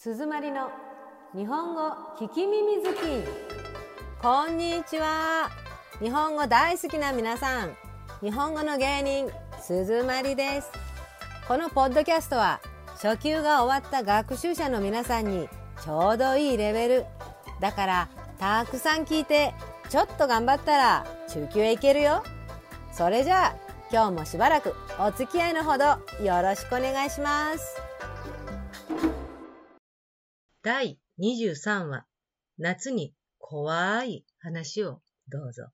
鈴まりの日本語聞き耳好き。こんにちは。日本語大好きな皆さん。日本語の芸人鈴まりです。このポッドキャストは初級が終わった学習者の皆さんにちょうどいいレベル。だからたくさん聞いてちょっと頑張ったら中級へ行けるよ。それじゃあ今日もしばらくお付き合いのほどよろしくお願いします。第23話夏に怖い話をどうぞ。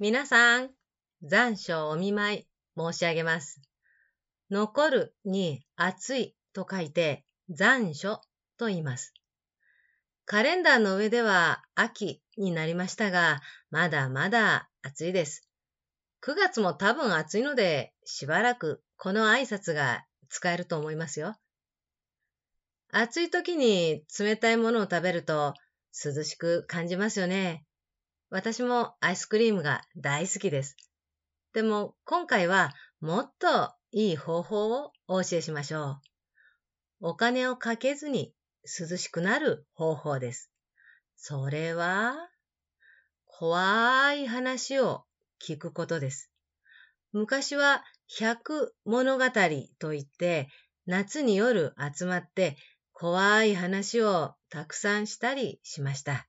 皆さん、残暑お見舞い申し上げます。残るに暑いと書いて残暑と言います。カレンダーの上では秋になりましたが、まだまだ暑いです。9月も多分暑いので、しばらくこの挨拶が使えると思いますよ。暑い時に冷たいものを食べると涼しく感じますよね。私もアイスクリームが大好きです。でも今回はもっといい方法をお教えしましょう。お金をかけずに涼しくなる方法です。それは、怖い話を聞くことです。昔は百物語といって夏に夜集まって怖い話をたくさんしたりしました。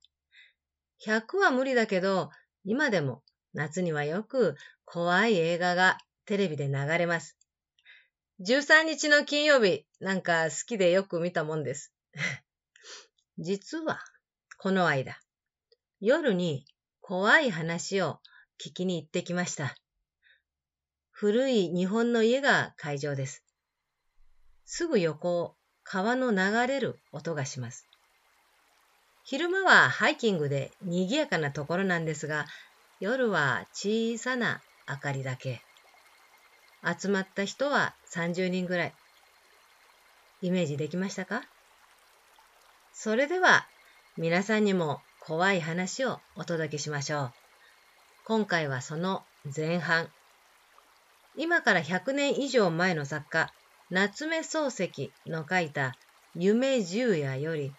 100は無理だけど、今でも夏にはよく怖い映画がテレビで流れます。13日の金曜日なんか好きでよく見たもんです。実は、この間、夜に怖い話を聞きに行ってきました。古い日本の家が会場です。すぐ横を川の流れる音がします。昼間はハイキングで賑やかなところなんですが、夜は小さな明かりだけ。集まった人は30人ぐらい。イメージできましたか？それでは皆さんにも怖い話をお届けしましょう。今回はその前半。今から100年以上前の作家、夏目漱石の書いた夢十夜より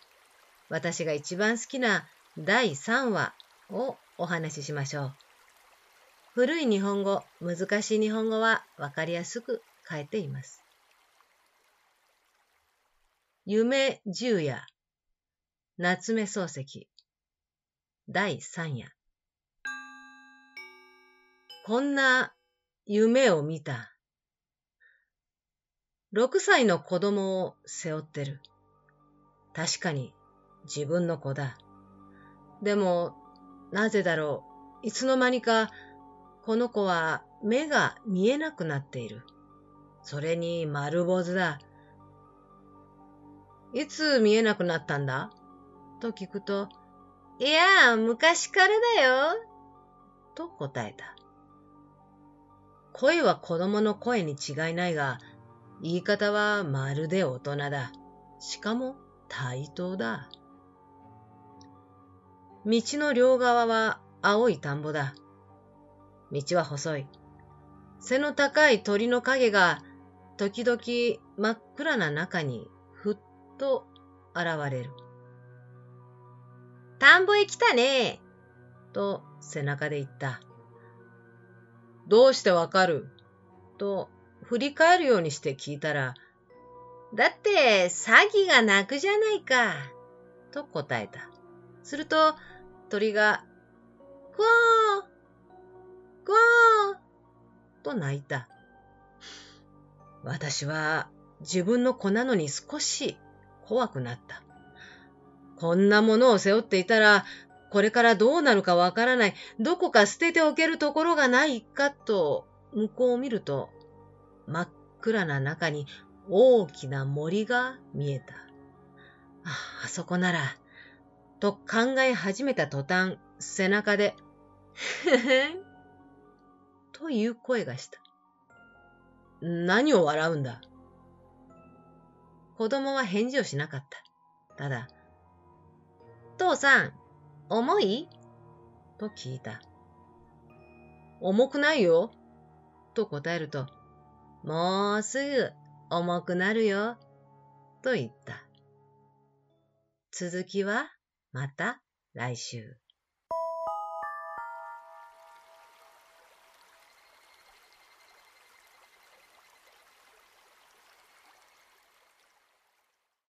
私が一番好きな第3話をお話ししましょう。古い日本語、難しい日本語はわかりやすく書いています。夢十夜夏目漱石第3夜こんな夢を見た。6歳の子供を背負ってる。確かに自分の子だ。でも、なぜだろう。いつの間にか、この子は目が見えなくなっている。それに丸坊主だ。いつ見えなくなったんだ？と聞くと、いや、昔からだよ。と答えた。声は子供の声に違いないが、言い方はまるで大人だ。しかも対等だ。道の両側は青い田んぼだ。道は細い。背の高い鳥の影が時々真っ暗な中にふっと現れる。田んぼへ来たねと背中で言った。どうしてわかる？と振り返るようにして聞いたら、だって詐欺が泣くじゃないか、と答えた。すると鳥が、クワークワーと泣いた。私は自分の子なのに少し怖くなった。こんなものを背負っていたら、これからどうなるかわからない、どこか捨てておけるところがないかと、向こうを見ると、真っ暗な中に大きな森が見えた。ああそこなら、と考え始めた途端、背中で、へへん、という声がした。何を笑うんだ子供は返事をしなかった。ただ、父さん、重い？と聞いた。重くないよ。と答えると、もうすぐ重くなるよ、と言った。続きはまた来週。